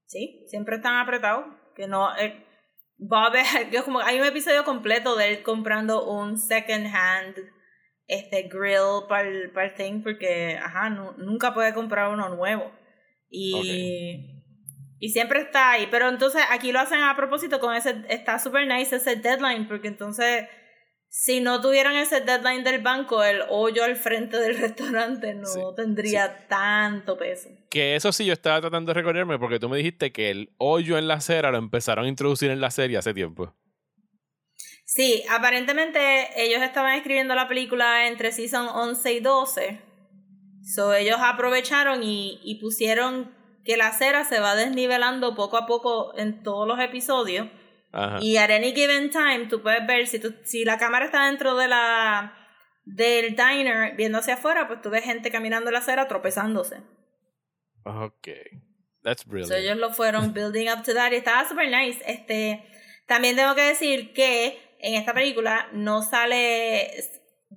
sí, siempre están apretados. Que no, eh, Bob es [LAUGHS] como, hay un episodio completo de él comprando un second hand, este, grill para el, para el thing, porque, ajá, nu- nunca puede comprar uno nuevo. Y, Y siempre está ahí. Pero entonces aquí lo hacen a propósito con ese. Está super nice ese deadline. Porque entonces, si no tuvieran ese deadline del banco, el hoyo al frente del [LAUGHS] restaurante no Sí, tendría tanto peso. Que eso sí yo estaba tratando de recordarme porque tú me dijiste que el hoyo en la acera lo empezaron a introducir en la serie hace tiempo. Sí, aparentemente ellos estaban escribiendo la película entre season 11 y 12. So ellos aprovecharon y, y pusieron que la acera se va desnivelando poco a poco en todos los episodios. Ajá. Y at any given time tú puedes ver si, tú, si la cámara está dentro de la del diner viendo hacia afuera, pues tú ves gente caminando la acera tropezándose. Ok. That's So brilliant. ellos lo fueron building up to that y estaba super nice. Este, también tengo que decir que en esta película no sale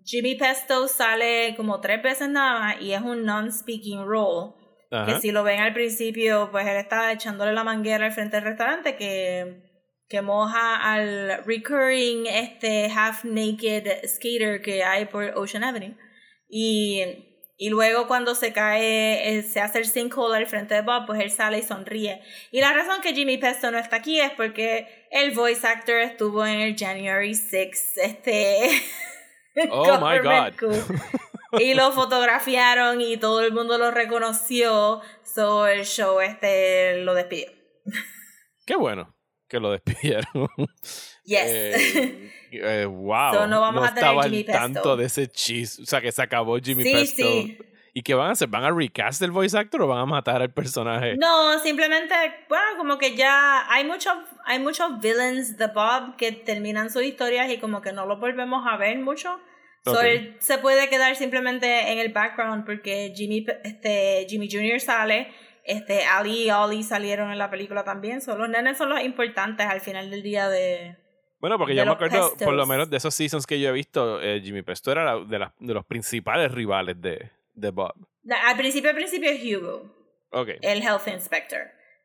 Jimmy Pesto sale como tres veces nada más y es un non-speaking role. Ajá. Que si lo ven al principio, pues él está echándole la manguera al frente del restaurante que, que moja al recurring este half naked skater que hay por Ocean Avenue. Y, y luego cuando se cae, eh, se hace el sinkhole al frente de Bob, pues él sale y sonríe. Y la razón que Jimmy Pesto no está aquí es porque el voice actor estuvo en el January 6, este... [LAUGHS] Oh my God. [LAUGHS] y lo fotografiaron y todo el mundo lo reconoció. So el show este lo despidió. Qué bueno que lo despidieron. Yes. Eh, eh, wow. So, no vamos a tener Jimmy tanto de ese chis. O sea, que se acabó Jimmy sí, Pesto. sí. ¿Y qué van a hacer? ¿Van a recast el voice actor o van a matar al personaje? No, simplemente, bueno, como que ya hay muchos, hay muchos villains de Bob que terminan sus historias y como que no los volvemos a ver mucho. So, Ok. él se puede quedar simplemente en el background porque Jimmy, este, Jimmy Jr. sale, este, Ali y Ollie salieron en la película también. So, los nenes son los importantes al final del día de... Bueno, porque yo me acuerdo, por lo menos de esos seasons que yo he visto, eh, Jimmy Pesto era la- de, los principales rivales de, de Bob. Al principio, al principio es Hugo, Ok. el health inspector,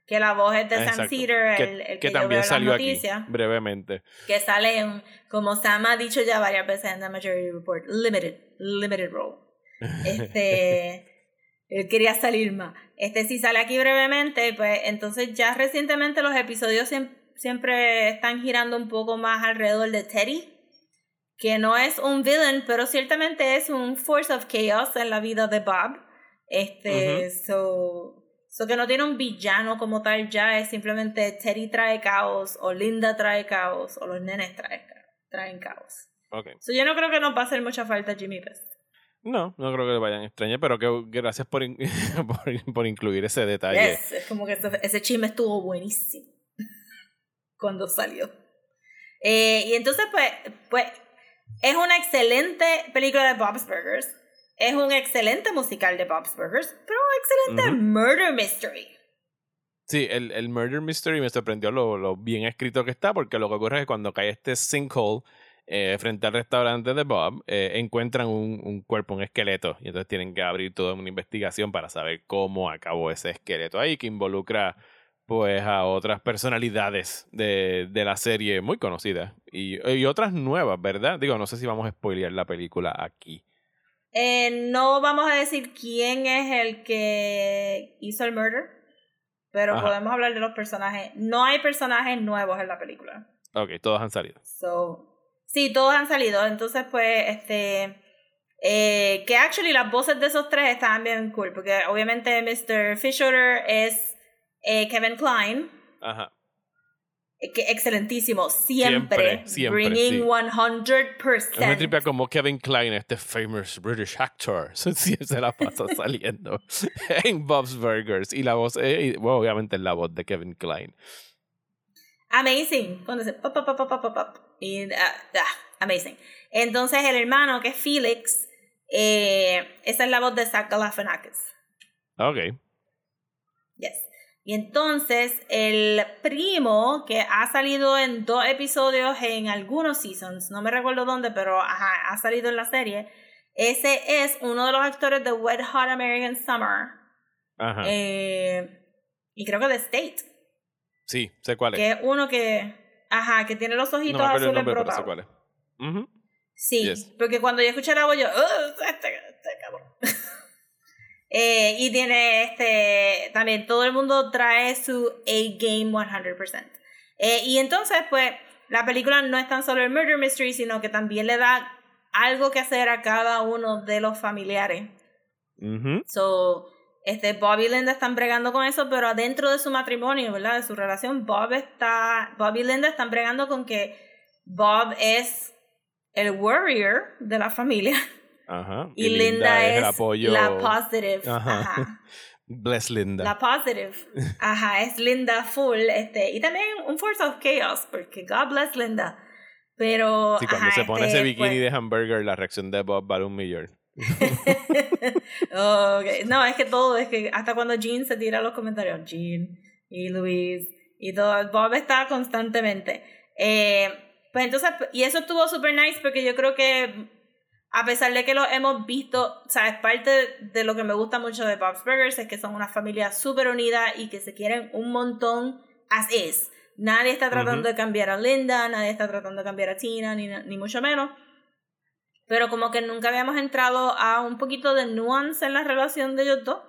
que la voz es de Sam. Cedar, el, el que que, yo veo también salió aquí noticias. brevemente. que sale en, como Sam ha dicho ya varias veces en The Majority Report, limited, limited role. [LAUGHS] Este, él quería salir más. Este, si sale aquí brevemente, pues entonces ya recientemente los episodios siem- siempre están girando un poco más alrededor de Teddy, que no es un villain, pero ciertamente es un force of chaos en la vida de Bob. Este, so, so que no tiene un villano como tal ya, es simplemente Teddy trae caos, o Linda trae caos, o los nenes traen, traen caos. Ok. So yo no creo que nos va a hacer mucha falta Jimmy Pest. No, no creo que le vayan a extrañar, pero que, gracias por, in- [LAUGHS] por, por incluir ese detalle. Yes, es como que ese chisme estuvo buenísimo cuando salió. Eh, y entonces, pues, pues, es una excelente película de Bob's Burgers. Es un excelente musical de Bob's Burgers, pero un excelente murder mystery. Sí, el, el Murder Mystery me sorprendió lo, lo bien escrito que está, porque lo que ocurre es que cuando cae este sinkhole eh, frente al restaurante de Bob, eh, encuentran un, un cuerpo, un esqueleto, y entonces tienen que abrir toda una investigación para saber cómo acabó ese esqueleto ahí, que involucra pues a otras personalidades de, de la serie muy conocidas y, y otras nuevas, ¿verdad? Digo, no sé si vamos a spoilear la película aquí. Eh, no vamos a decir quién es el que hizo el murder, pero Ajá. podemos hablar de los personajes. No hay personajes nuevos en la película. Ok, todos han salido. So, sí, todos han salido. Entonces, pues, este. eh, que actually las voces de esos tres estaban bien cool. Porque obviamente Mr. Fisher es eh, Kevin Klein. Ajá. eh, Que excelentísimo. Siempre. Siempre, siempre, bringing sí. 100%. Es me tripea como Kevin Klein, este famous British actor. [LAUGHS] Se la pasa [LAUGHS] saliendo [LAUGHS] en Bob's Burgers. Y la voz, eh, y, bueno, obviamente es la voz de Kevin Klein. Amazing. Cuando dice pop, pop, pop, pop, pop, pop. Y, ah, ah, amazing. Entonces, el hermano, que es Felix, eh, esa es la voz de Zach Galifianakis. Ok. Yes. Y entonces, el primo, que ha salido en dos episodios en algunos seasons, no me recuerdo dónde, pero ajá, ha salido en la serie, ese es uno de los actores de Wet Hot American Summer. Ajá. Eh, y creo que de State, sí, sé cuál es. que es uno que, ajá, que tiene los No ojitos el azules brotados. cuál es. Ujú. Sí, Yes. porque cuando yo escuché la voz, yo, "Ugh, este, este cabrón. [LAUGHS] Eh, y tiene este, también todo el mundo trae su A-game 100%. Eh, y entonces, pues, la película no es tan solo el murder mystery, sino que también le da algo que hacer a cada uno de los familiares. So, este, Bob y Linda están bregando con eso, pero adentro de su matrimonio, ¿verdad? De su relación, Bob está, Bob y Linda están bregando con que Bob es el warrior de la familia [LAUGHS] Ajá. y, Linda, es el apoyo. la positive. Ajá. Ajá. [LAUGHS] Bless Linda. La positive. Ajá, es Linda full. Este, y también un force of chaos, porque God bless Linda. Pero. sí, cuando ajá, se pone este, ese bikini pues- de hamburger, la reacción de Bob vale un millón. [LAUGHS] Okay. No, es que todo, es que hasta cuando Jean se tira los comentarios, Jean y Luis y todo, Bob está constantemente. Eh, pues entonces, y eso estuvo super nice porque yo creo que a pesar de que lo hemos visto, o sea, es parte de lo que me gusta mucho de Bob's Burgers, es que son una familia súper unida y que se quieren un montón as is. Nadie está tratando de cambiar a Linda, nadie está tratando de cambiar a Tina, ni, ni mucho menos. Pero como que nunca habíamos entrado a un poquito de nuance en la relación de ellos dos.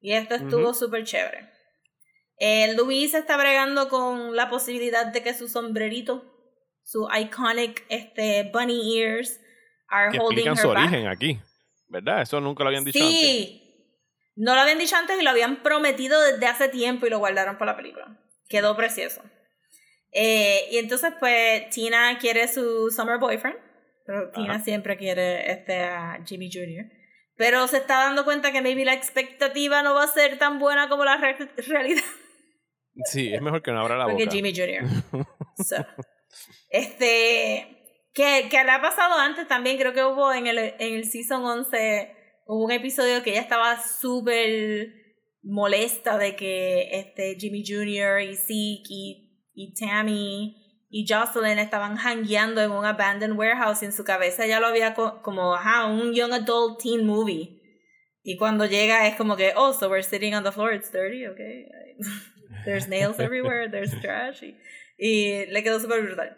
Y esto estuvo súper chévere. Eh, Luis está bregando con la posibilidad de que su sombrerito, su iconic este, bunny ears, are Que holding explican her su back. origen aquí. ¿Verdad? Eso nunca lo habían dicho antes. Sí. No lo habían dicho antes y lo habían prometido desde hace tiempo y lo guardaron para la película. Quedó precioso. Eh, y entonces, pues, Tina quiere su summer boyfriend. Pero Tina Ajá. siempre quiere este, a Jimmy Jr. Pero se está dando cuenta que maybe la expectativa no va a ser tan buena como la re- realidad. Sí, es mejor que no abra la Porque boca. Jimmy Jr. [LAUGHS] So, este. Que, que le ha pasado antes también, creo que hubo en el, en el season 11, hubo un episodio que ella estaba súper molesta de que este Jimmy Jr. y Zeke y, Tammy y Jocelyn estaban hangueando en un abandoned warehouse y en su cabeza ya lo había co- como, ajá, un young adult teen movie. Y cuando llega es como que, oh, so we're sitting on the floor, it's dirty, okay. [LAUGHS] There's nails everywhere, there's trash. Y, y le quedó súper brutal.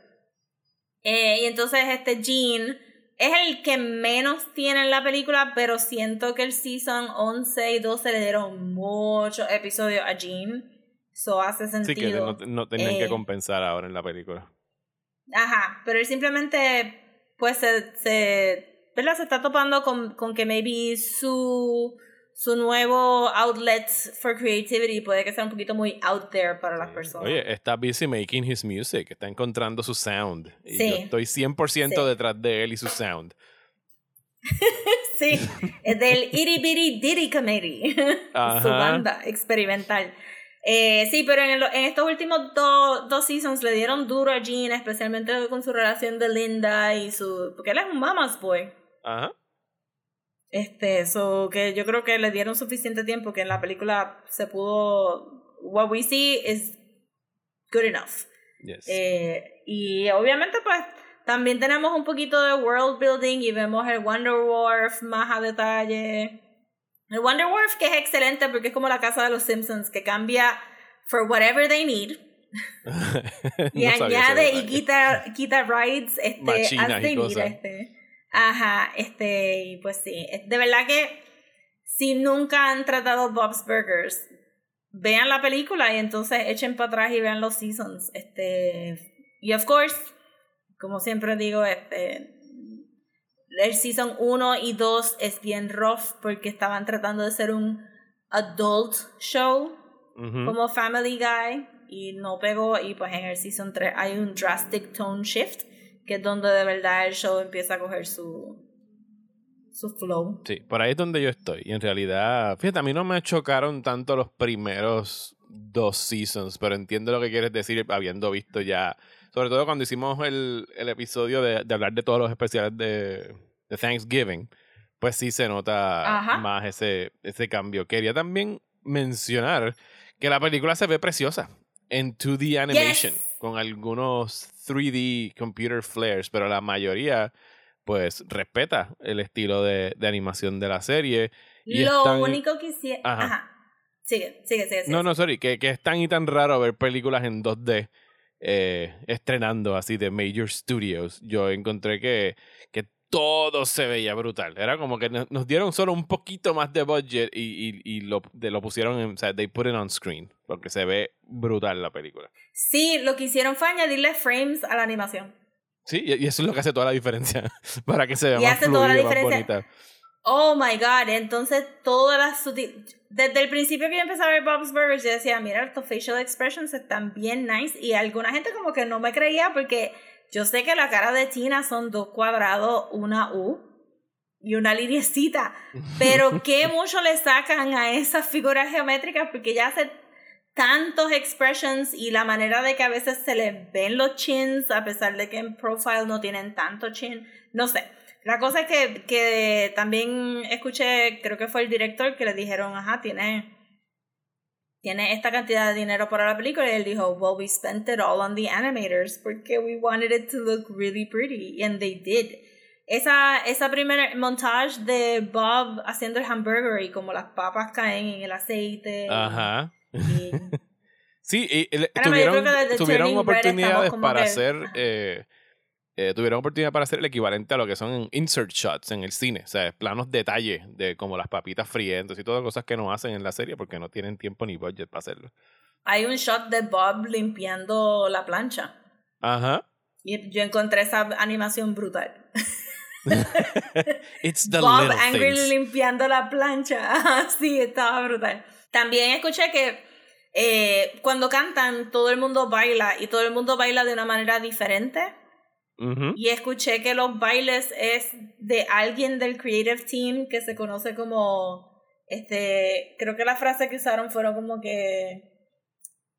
Eh, y entonces este Jean es el que menos tiene en la película, pero siento que el season 11 y 12 le dieron muchos episodios a Jean. So hace Sí, que sentido. no, no tenían que Eh, compensar ahora en la película. Ajá, pero él simplemente, pues, se, se, ¿verdad? se está topando con, con que maybe su, su nuevo outlet for creativity puede que sea un poquito muy out there para las personas. Oye, está busy making his music, está encontrando su sound. Y Sí. yo estoy 100% Sí. detrás de él y su sound. [LAUGHS] Sí, es del Itty Bitty Diddy Committee, [LAUGHS] su banda experimental. Eh, sí, pero en, el- en estos últimos do- dos seasons le dieron duro a Jean, especialmente con su relación de Linda y su... Porque él es un mama's boy. Ajá. Este, so que yo creo que le dieron suficiente tiempo que en la película se pudo. What we see is good enough. Yes. Eh, y obviamente, pues también tenemos un poquito de world building y vemos el Wonder Wharf más a detalle. El Wonder Wharf que es excelente porque es como la casa de los Simpsons que cambia for whatever they need [LAUGHS] y No añade y quita, quita rides este, as they need, este. Ajá, este, y pues sí, es- de verdad que si nunca han tratado Bob's Burgers, vean la película y entonces echen para atrás y vean los seasons. Este, y of course, como siempre digo, este, el season 1 y 2 es bien rough porque estaban tratando de ser un adult show como Family Guy y no pegó y pues en el season 3 hay un drastic tone shift que es donde de verdad el show empieza a coger su su flow. Sí, por ahí es donde yo estoy. Y en realidad, fíjate, a mí no me chocaron tanto los primeros dos seasons, pero entiendo lo que quieres decir habiendo visto ya, sobre todo cuando hicimos el, el episodio de, de hablar de todos los especiales de, de Thanksgiving, pues sí se nota Ajá. más ese, ese cambio. Quería también mencionar que la película se ve preciosa en 2D animation, Yes. Con algunos 3D computer flares, pero la mayoría pues respeta el estilo de, de animación de la serie. Y Lo único que sí... Ajá. Ajá. Sigue, sigue, sigue. sigue. No, no, sorry, que, que es tan y tan raro ver películas en 2D eh, estrenando así de Major Studios. Yo encontré que, que todo se veía brutal. Era como que nos nos dieron solo un poquito más de budget y, y, y lo, de- lo pusieron en, o sea, they put it on screen, porque se ve brutal la película. Sí, lo que hicieron fue añadirle frames a la animación. Sí, y eso es lo que hace toda la diferencia, [LAUGHS] para que se vea Y más hace toda la fluida, más diferencia. bonita. Oh my god, entonces todas las sutil... Desde el principio que yo empecé a ver Bob's Burgers, yo decía, mira, estos facial expressions están bien nice. Y alguna gente como que no me creía porque yo sé que la cara de Tina son dos cuadrados, una U y una linecita. [LAUGHS] Pero qué mucho le sacan a esas figuras geométricas porque ella hace tantos expressions y la manera de que a veces se les ven los chins a pesar de que en profile no tienen tanto chin. No sé. La cosa es que, que también escuché, creo que fue el director que le dijeron, ajá, tiene, tiene esta cantidad de dinero para la película. Y él dijo, well, we spent it all on the animators porque we wanted it to look really pretty. And they did. Esa, esa primera montage de Bob haciendo el hamburger y como las papas caen en el aceite. Ajá. y- [LAUGHS] Sí, y, tuvieron, tuvieron oportunidades para que- hacer eh, eh, tuvieron oportunidad para hacer el equivalente a lo que son insert shots en el cine, o sea, planos detalle de como las papitas frientes y todas cosas que no hacen en la serie porque no tienen tiempo ni budget para hacerlo. hay un shot de Bob limpiando la plancha. Ajá. Y yo encontré esa animación brutal. [LAUGHS] It's the Bob Angry things. limpiando la plancha. [LAUGHS] sí, estaba brutal. También escuché que eh, cuando cantan todo el mundo baila y todo el mundo baila de una manera diferente. Y escuché que los bailes es de alguien del creative team que se conoce como este, creo que la frase que usaron fueron como que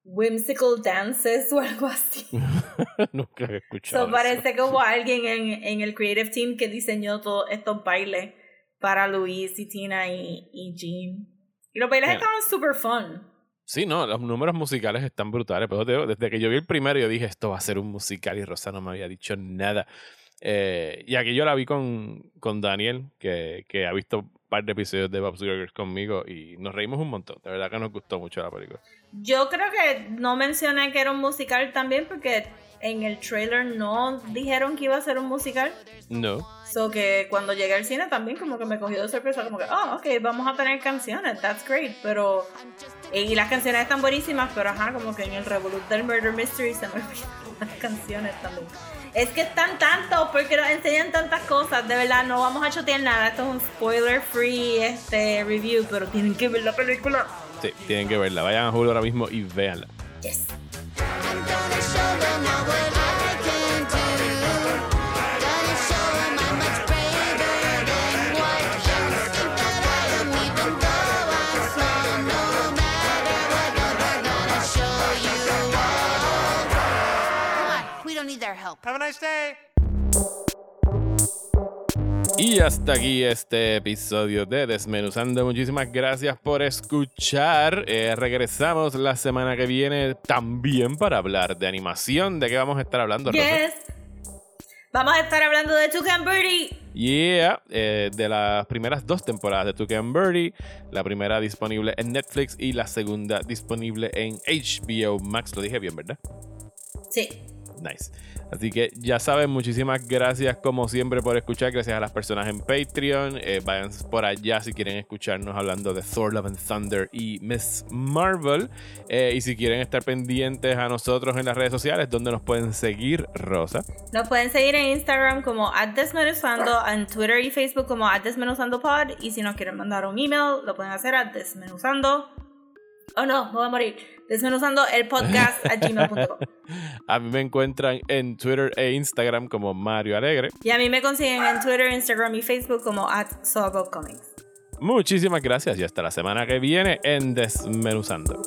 whimsical dances o algo así. [LAUGHS] Nunca he escuchado. So, eso. parece que hubo alguien en, en el creative team que diseñó todos estos bailes para Luis y Tina y, y Jean. Y los bailes estaban super fun. Sí, no, los números musicales están brutales. Pero desde que yo vi el primero, yo dije, esto va a ser un musical y Rosa no me había dicho nada. Eh, y aquí yo la vi con, con Daniel, que, que ha visto par de episodios de Bob's Burgers conmigo y nos reímos un montón. De verdad que nos gustó mucho la película. Yo creo que no mencioné que era un musical también porque en el trailer no dijeron que iba a ser un musical. No. So que cuando llegué al cine también como que me cogió de sorpresa, como que, oh, ok, vamos a tener canciones, that's great, pero... Y las canciones están buenísimas, pero ajá, como que en el revolut del Murder Mystery se me olvidaron las canciones también. Es que están tantos, porque nos enseñan tantas cosas, de verdad, no vamos a chotear nada, esto es un spoiler free este, review, pero tienen que ver la película. Sí, tienen que verla. Vayan a Hulu ahora mismo y véanla. Yes. Don't need their help. Have a nice day. Y hasta aquí este episodio de Desmenuzando. Muchísimas gracias por escuchar. Eh, regresamos la semana que viene también para hablar de animación. ¿De qué vamos a estar hablando, Rosa? Yes. Vamos a estar hablando de Toucan Birdie. Yeah, eh, de las primeras dos temporadas de Tuca and Birdie, la primera disponible en Netflix y la segunda disponible en HBO Max. Lo dije bien, ¿verdad? Sí. Nice. Así que ya saben, muchísimas gracias como siempre por escuchar. Gracias a las personas en Patreon. Eh, vayan por allá si quieren escucharnos hablando de Thor, Love and Thunder y Miss Marvel. Eh, y si quieren estar pendientes a nosotros en las redes sociales, donde nos pueden seguir, Rosa. Nos pueden seguir en Instagram como desmenuzando, en Twitter y Facebook como desmenuzandopod y si nos quieren mandar un email lo pueden hacer a desmenuzando. Oh no, me voy a morir. Desmenuzando el podcast a gmail.com. [LAUGHS] A mí me encuentran en Twitter e Instagram como Mario Alegre. Y a mí me consiguen en Twitter, Instagram y Facebook como at Comics. Muchísimas gracias y hasta la semana que viene en Desmenuzando.